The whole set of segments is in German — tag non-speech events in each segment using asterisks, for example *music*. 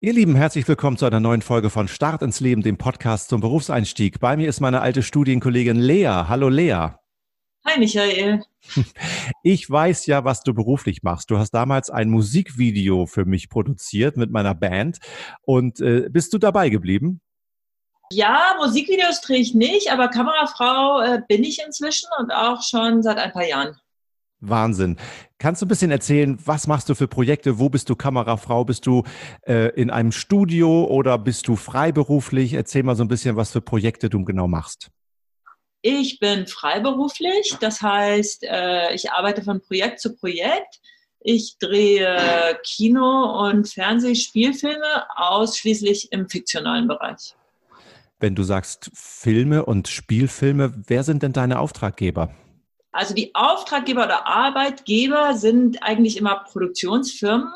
Ihr Lieben, herzlich willkommen zu einer neuen Folge von Start ins Leben, dem Podcast zum Berufseinstieg. Bei mir ist meine alte Studienkollegin Lea. Hallo Lea. Hi Michael. *laughs* Ich weiß ja, was du beruflich machst. Du hast damals ein Musikvideo für mich produziert mit meiner Band. Und äh, bist du dabei geblieben? Ja, Musikvideos drehe ich nicht, aber Kamerafrau äh, bin ich inzwischen und auch schon seit ein paar Jahren. Wahnsinn. Kannst du ein bisschen erzählen, was machst du für Projekte? Wo bist du Kamerafrau? Bist du äh, in einem Studio oder bist du freiberuflich? Erzähl mal so ein bisschen, was für Projekte du genau machst. Ich bin freiberuflich, das heißt, äh, ich arbeite von Projekt zu Projekt. Ich drehe Kino- und Fernsehspielfilme ausschließlich im fiktionalen Bereich. Wenn du sagst Filme und Spielfilme, wer sind denn deine Auftraggeber? Also die Auftraggeber oder Arbeitgeber sind eigentlich immer Produktionsfirmen,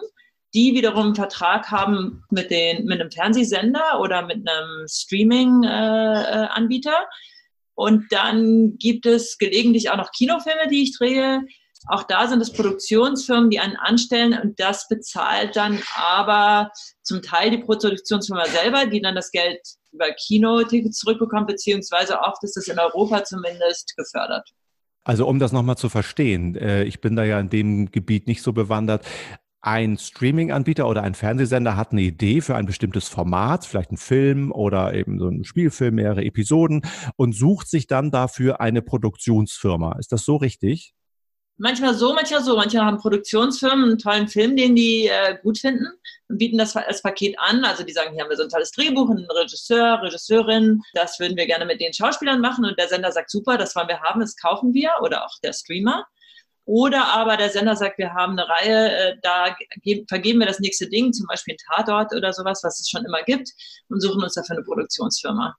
die wiederum einen Vertrag haben mit, den, mit einem Fernsehsender oder mit einem Streaming-Anbieter. Äh, und dann gibt es gelegentlich auch noch Kinofilme, die ich drehe. Auch da sind es Produktionsfirmen, die einen anstellen und das bezahlt dann aber zum Teil die Produktionsfirma selber, die dann das Geld über Kinotickets zurückbekommt, beziehungsweise oft ist es in Europa zumindest gefördert. Also um das nochmal zu verstehen, äh, ich bin da ja in dem Gebiet nicht so bewandert. Ein Streaming-Anbieter oder ein Fernsehsender hat eine Idee für ein bestimmtes Format, vielleicht ein Film oder eben so ein Spielfilm, mehrere Episoden und sucht sich dann dafür eine Produktionsfirma. Ist das so richtig? Manchmal so, manchmal so. Manche haben Produktionsfirmen einen tollen Film, den die äh, gut finden und bieten das als Paket an. Also die sagen, hier haben wir so ein tolles Drehbuch, einen Regisseur, Regisseurin, das würden wir gerne mit den Schauspielern machen und der Sender sagt, super, das wollen wir haben, das kaufen wir oder auch der Streamer. Oder aber der Sender sagt, wir haben eine Reihe, äh, da vergeben wir das nächste Ding, zum Beispiel ein Tatort oder sowas, was es schon immer gibt, und suchen uns dafür eine Produktionsfirma.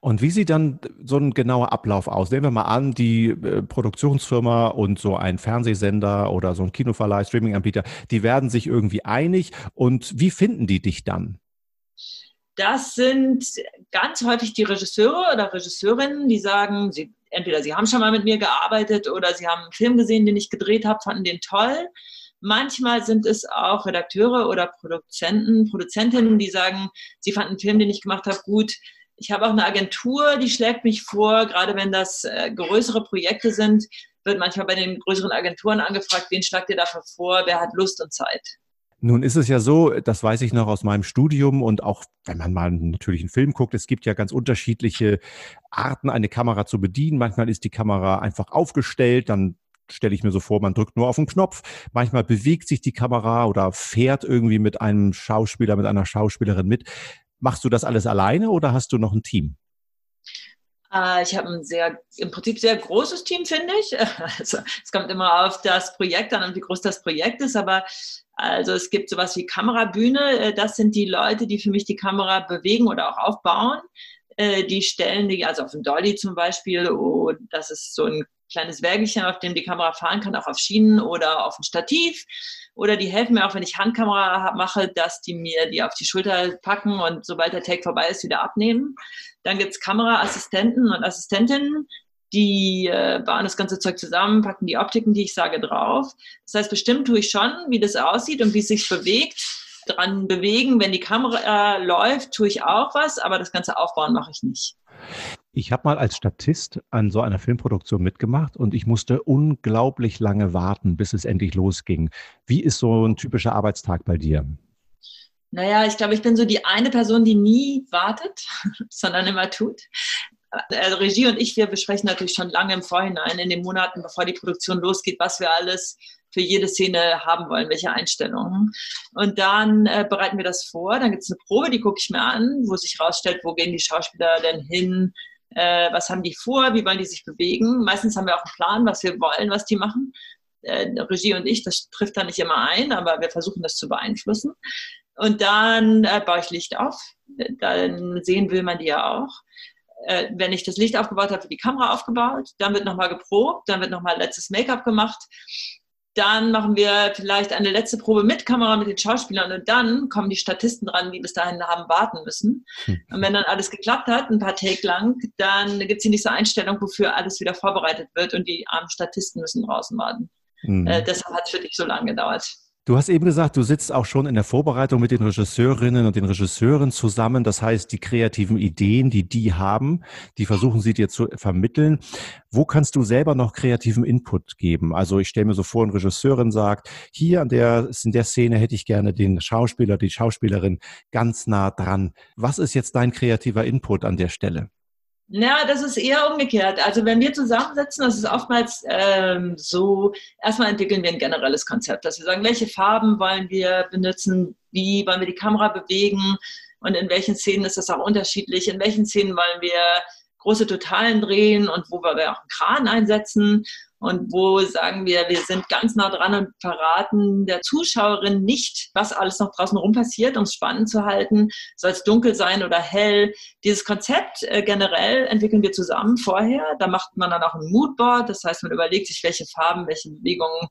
Und wie sieht dann so ein genauer Ablauf aus? Nehmen wir mal an, die äh, Produktionsfirma und so ein Fernsehsender oder so ein Kinoverleih, Streaminganbieter, die werden sich irgendwie einig. Und wie finden die dich dann? Das sind ganz häufig die Regisseure oder Regisseurinnen, die sagen, sie, entweder sie haben schon mal mit mir gearbeitet oder sie haben einen Film gesehen, den ich gedreht habe, fanden den toll. Manchmal sind es auch Redakteure oder Produzenten, Produzentinnen, die sagen, sie fanden einen Film, den ich gemacht habe, gut ich habe auch eine Agentur, die schlägt mich vor, gerade wenn das äh, größere Projekte sind, wird manchmal bei den größeren Agenturen angefragt, wen schlagt ihr dafür vor, wer hat Lust und Zeit. Nun ist es ja so, das weiß ich noch aus meinem Studium und auch wenn man mal natürlich einen Film guckt, es gibt ja ganz unterschiedliche Arten, eine Kamera zu bedienen. Manchmal ist die Kamera einfach aufgestellt, dann stelle ich mir so vor, man drückt nur auf den Knopf. Manchmal bewegt sich die Kamera oder fährt irgendwie mit einem Schauspieler, mit einer Schauspielerin mit. Machst du das alles alleine oder hast du noch ein Team? Äh, ich habe ein sehr, im Prinzip sehr großes Team, finde ich. *laughs* Also, es kommt immer auf das Projekt an und wie groß das Projekt ist, aber also es gibt sowas wie Kamerabühne. Äh, das sind die Leute, die für mich die Kamera bewegen oder auch aufbauen. Äh, die stellen die, also auf dem Dolly zum Beispiel, oh, das ist so ein kleines Wägelchen, auf dem die Kamera fahren kann, auch auf Schienen oder auf ein Stativ. Oder die helfen mir auch, wenn ich Handkamera mache, dass die mir die auf die Schulter packen und sobald der Take vorbei ist, wieder abnehmen. Dann gibt es Kameraassistenten und Assistentinnen, die äh, bauen das ganze Zeug zusammen, packen die Optiken, die ich sage, drauf. Das heißt, bestimmt tue ich schon, wie das aussieht und wie es sich bewegt. Dran bewegen, wenn die Kamera äh, läuft, tue ich auch was, aber das ganze Aufbauen mache ich nicht. Ich habe mal als Statist an so einer Filmproduktion mitgemacht und ich musste unglaublich lange warten, bis es endlich losging. Wie ist so ein typischer Arbeitstag bei dir? Naja, ich glaube, ich bin so die eine Person, die nie wartet, *laughs* sondern immer tut. Also Regie und ich, wir besprechen natürlich schon lange im Vorhinein, in den Monaten, bevor die Produktion losgeht, was wir alles für jede Szene haben wollen, welche Einstellungen. Und dann äh, bereiten wir das vor. Dann gibt es eine Probe, die gucke ich mir an, wo sich rausstellt, wo gehen die Schauspieler denn hin, äh, was haben die vor, wie wollen die sich bewegen. Meistens haben wir auch einen Plan, was wir wollen, was die machen. Äh, Regie und ich, das trifft da nicht immer ein, aber wir versuchen das zu beeinflussen. Und dann äh, baue ich Licht auf. Dann sehen will man die ja auch. Äh, wenn ich das Licht aufgebaut habe, wird die Kamera aufgebaut. Dann wird nochmal geprobt. Dann wird nochmal letztes Make-up gemacht. Dann machen wir vielleicht eine letzte Probe mit Kamera mit den Schauspielern und dann kommen die Statisten dran, die bis dahin haben warten müssen. Hm. Und wenn dann alles geklappt hat, ein paar Take lang, dann gibt es die nächste Einstellung, wofür alles wieder vorbereitet wird und die armen Statisten müssen draußen warten. Mhm. Äh, deshalb hat es für dich so lange gedauert. Du hast eben gesagt, du sitzt auch schon in der Vorbereitung mit den Regisseurinnen und den Regisseuren zusammen. Das heißt, die kreativen Ideen, die die haben, die versuchen sie dir zu vermitteln. Wo kannst du selber noch kreativen Input geben? Also ich stelle mir so vor, eine Regisseurin sagt, hier an der, in der Szene hätte ich gerne den Schauspieler, die Schauspielerin ganz nah dran. Was ist jetzt dein kreativer Input an der Stelle? Ja, das ist eher umgekehrt. Also wenn wir zusammensitzen, das ist oftmals ähm, so, erstmal entwickeln wir ein generelles Konzept, dass wir sagen, welche Farben wollen wir benutzen, wie wollen wir die Kamera bewegen und in welchen Szenen ist das auch unterschiedlich, in welchen Szenen wollen wir große Totalen drehen und wo wir auch einen Kran einsetzen und wo sagen wir, wir sind ganz nah dran und verraten der Zuschauerin nicht, was alles noch draußen rum passiert, um es spannend zu halten. Soll es dunkel sein oder hell? Dieses Konzept äh, generell entwickeln wir zusammen vorher. Da macht man dann auch ein Moodboard. Das heißt, man überlegt sich, welche Farben, welche Bewegungen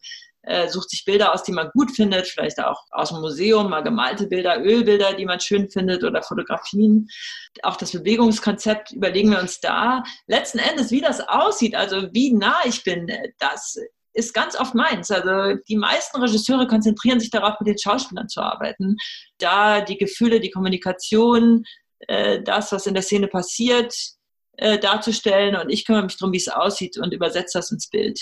äh, sucht sich Bilder aus, die man gut findet, vielleicht auch aus dem Museum, mal gemalte Bilder, Ölbilder, die man schön findet oder Fotografien. Auch das Bewegungskonzept überlegen wir uns da. Letzten Endes, wie das aussieht, also wie nah ich bin, das ist ganz oft meins. Also die meisten Regisseure konzentrieren sich darauf, mit den Schauspielern zu arbeiten, da die Gefühle, die Kommunikation, äh, das, was in der Szene passiert, äh, darzustellen und ich kümmere mich darum, wie es aussieht und übersetze das ins Bild.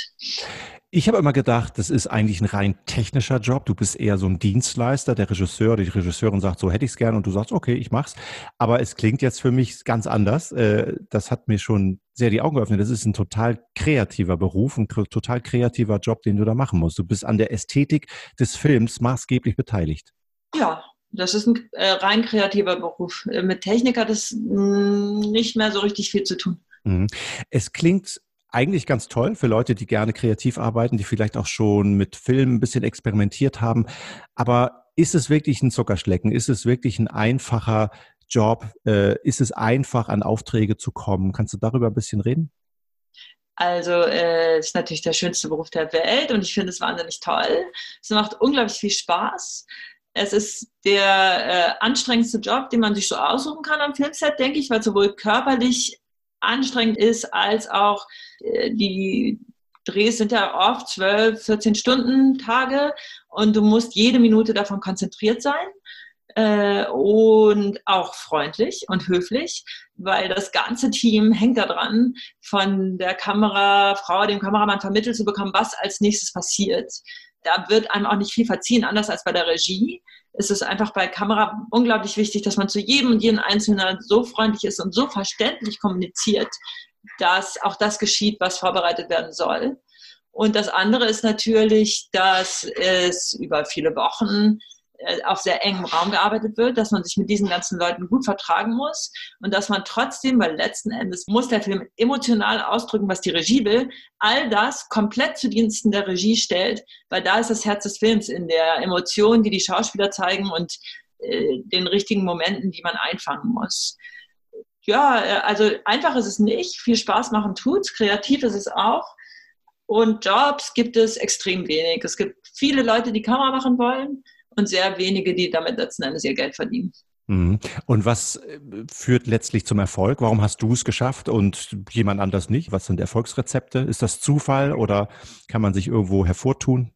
Ich habe immer gedacht, das ist eigentlich ein rein technischer Job. Du bist eher so ein Dienstleister. Der Regisseur, die Regisseurin sagt, so hätte ich es gerne und du sagst, okay, ich mach's. Aber es klingt jetzt für mich ganz anders. Äh, das hat mir schon sehr die Augen geöffnet. Das ist ein total kreativer Beruf, ein total kreativer Job, den du da machen musst. Du bist an der Ästhetik des Films maßgeblich beteiligt. Ja, das ist ein äh, rein kreativer Beruf. Äh, mit Technik hat es mm, nicht mehr so richtig viel zu tun. Mhm. Es klingt eigentlich ganz toll für Leute, die gerne kreativ arbeiten, die vielleicht auch schon mit Filmen ein bisschen experimentiert haben. Aber ist es wirklich ein Zuckerschlecken? Ist es wirklich ein einfacher Job? Äh, ist es einfach, an Aufträge zu kommen? Kannst du darüber ein bisschen reden? Also äh, ist natürlich der schönste Beruf der Welt und ich finde es wahnsinnig toll. Es macht unglaublich viel Spaß. Es ist der äh, anstrengendste Job, den man sich so aussuchen kann am Filmset, denke ich, weil sowohl körperlich anstrengend ist, als auch äh, die Drehs sind ja oft 12, 14 Stunden Tage und du musst jede Minute davon konzentriert sein äh, und auch freundlich und höflich, weil das ganze Team hängt daran, von der Kamerafrau, dem Kameramann vermittelt zu bekommen, was als nächstes passiert. Da wird einem auch nicht viel verziehen, anders als bei der Regie ist es einfach bei Kamera unglaublich wichtig, dass man zu jedem und jedem Einzelnen so freundlich ist und so verständlich kommuniziert, dass auch das geschieht, was vorbereitet werden soll. Und das andere ist natürlich, dass es über viele Wochen auf sehr engem Raum gearbeitet wird, dass man sich mit diesen ganzen Leuten gut vertragen muss und dass man trotzdem, weil letzten Endes muss der Film emotional ausdrücken, was die Regie will, all das komplett zu Diensten der Regie stellt, weil da ist das Herz des Films in der Emotion, die die Schauspieler zeigen und äh, den richtigen Momenten, die man einfangen muss. Ja, äh, also einfach ist es nicht, viel Spaß machen tut's, kreativ ist es auch. Und Jobs gibt es extrem wenig. Es gibt viele Leute, die Kamera machen wollen und sehr wenige, die damit letzten Endes ihr Geld verdienen. Mhm. Und was äh, führt letztlich zum Erfolg? Warum hast du es geschafft und jemand anders nicht? Was sind Erfolgsrezepte? Ist das Zufall oder kann man sich irgendwo hervortun?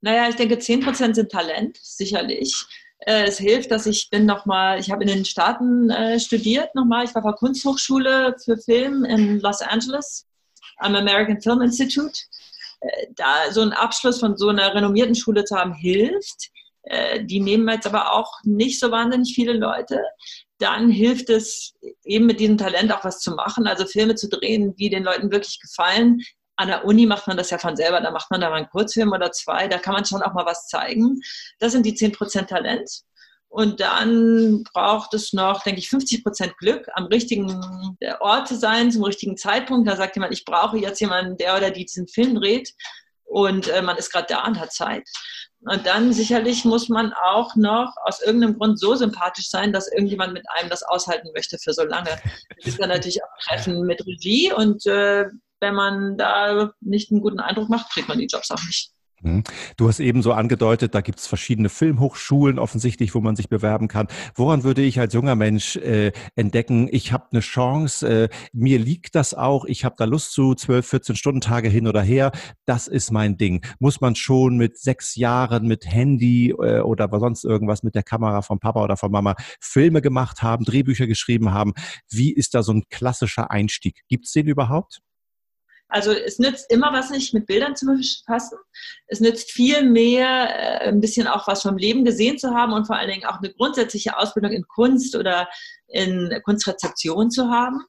Naja, ich denke, 10 Prozent sind Talent, sicherlich. Äh, es hilft, dass ich bin nochmal, ich habe in den Staaten äh, studiert nochmal. Ich war bei Kunsthochschule für Film in Los Angeles am American Film Institute. Da so einen Abschluss von so einer renommierten Schule zu haben, hilft. Äh, die nehmen jetzt aber auch nicht so wahnsinnig viele Leute. Dann hilft es eben mit diesem Talent auch was zu machen, also Filme zu drehen, die den Leuten wirklich gefallen. An der Uni macht man das ja von selber, da macht man da mal einen Kurzfilm oder zwei, da kann man schon auch mal was zeigen. Das sind die 10% Talent. Und dann braucht es noch, denke ich, 50 Prozent Glück, am richtigen Ort zu sein, zum richtigen Zeitpunkt. Da sagt jemand, ich brauche jetzt jemanden, der oder die diesen Film dreht. Und äh, man ist gerade da und hat Zeit. Und dann sicherlich muss man auch noch aus irgendeinem Grund so sympathisch sein, dass irgendjemand mit einem das aushalten möchte für so lange. Das ist dann natürlich auch Treffen mit Regie und äh, wenn man da nicht einen guten Eindruck macht, kriegt man die Jobs auch nicht. Mhm. Du hast eben so angedeutet, da gibt es verschiedene Filmhochschulen offensichtlich, wo man sich bewerben kann. Woran würde ich als junger Mensch äh, entdecken, ich habe eine Chance, äh, mir liegt das auch, ich habe da Lust zu, 12, 14 Stunden Tage hin oder her, das ist mein Ding. Muss man schon mit sechs Jahren mit Handy äh, oder sonst irgendwas mit der Kamera von Papa oder von Mama Filme gemacht haben, Drehbücher geschrieben haben? Wie ist da so ein klassischer Einstieg? Gibt es den überhaupt? Also es nützt immer was nicht mit Bildern zu befassen. Es nützt viel mehr, äh, ein bisschen auch was vom Leben gesehen zu haben und vor allen Dingen auch eine grundsätzliche Ausbildung in Kunst oder in Kunstrezeption zu haben,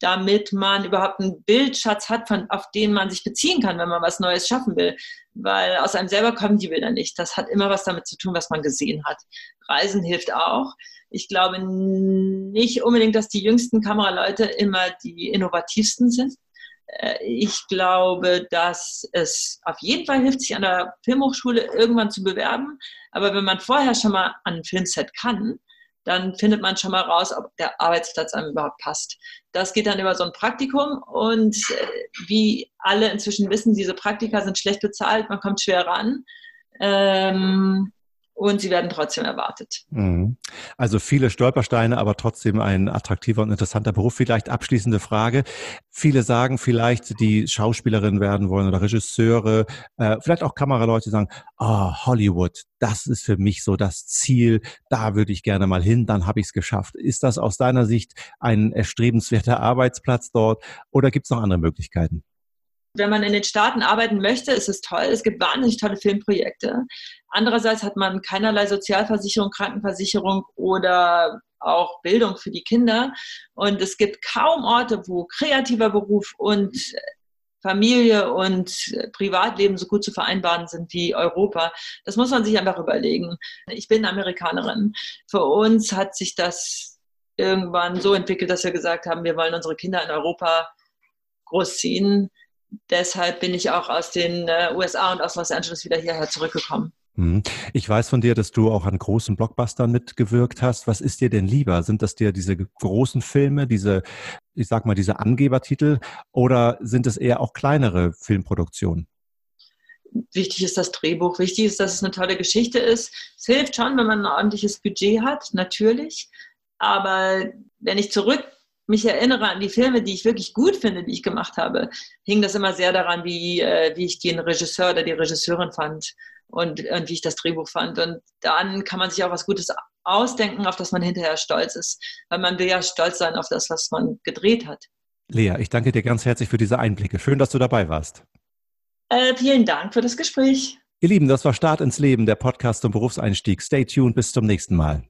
damit man überhaupt einen Bildschatz hat, von, auf den man sich beziehen kann, wenn man was Neues schaffen will. Weil aus einem selber kommen die Bilder nicht. Das hat immer was damit zu tun, was man gesehen hat. Reisen hilft auch. Ich glaube nicht unbedingt, dass die jüngsten Kameraleute immer die innovativsten sind ich glaube, dass es auf jeden Fall hilft, sich an der Filmhochschule irgendwann zu bewerben. Aber wenn man vorher schon mal an ein Filmset kann, dann findet man schon mal raus, ob der Arbeitsplatz einem überhaupt passt. Das geht dann über so ein Praktikum und äh, wie alle inzwischen wissen, diese Praktika sind schlecht bezahlt, man kommt schwer ran. Ähm, und sie werden trotzdem erwartet. Mhm. Also viele Stolpersteine, aber trotzdem ein attraktiver und interessanter Beruf. Vielleicht abschließende Frage. Viele sagen vielleicht, die Schauspielerin werden wollen oder Regisseure, äh, vielleicht auch Kameraleute sagen, oh, Hollywood, das ist für mich so das Ziel, da würde ich gerne mal hin, dann habe ich es geschafft. Ist das aus deiner Sicht ein erstrebenswerter Arbeitsplatz dort oder gibt es noch andere Möglichkeiten? Wenn man in den Staaten arbeiten möchte, ist es toll. Es gibt wahnsinnig tolle Filmprojekte. Andererseits hat man keinerlei Sozialversicherung, Krankenversicherung oder auch Bildung für die Kinder. Und es gibt kaum Orte, wo kreativer Beruf und Familie und Privatleben so gut zu vereinbaren sind wie Europa. Das muss man sich einfach überlegen. Ich bin Amerikanerin. Für uns hat sich das irgendwann so entwickelt, dass wir gesagt haben, wir wollen unsere Kinder in Europa großziehen deshalb bin ich auch aus den äh, USA und aus Los Angeles wieder hierher zurückgekommen. Mhm. Ich weiß von dir, dass du auch an großen Blockbustern mitgewirkt hast. Was ist dir denn lieber? Sind das dir diese großen Filme, diese, ich sag mal, diese Angebertitel oder sind es eher auch kleinere Filmproduktionen? Wichtig ist das Drehbuch. Wichtig ist, dass es eine tolle Geschichte ist. Es hilft schon, wenn man ein ordentliches Budget hat, natürlich. Aber wenn ich zurück mich erinnere an die Filme, die ich wirklich gut finde, die ich gemacht habe, hing das immer sehr daran, wie, äh, wie ich den Regisseur oder die Regisseurin fand und, und wie ich das Drehbuch fand. Und dann kann man sich auch was Gutes ausdenken, auf das man hinterher stolz ist. Weil man will ja stolz sein auf das, was man gedreht hat. Lea, ich danke dir ganz herzlich für diese Einblicke. Schön, dass du dabei warst. Äh, vielen Dank für das Gespräch. Ihr Lieben, das war Start ins Leben, der Podcast zum Berufseinstieg. Stay tuned, bis zum nächsten Mal.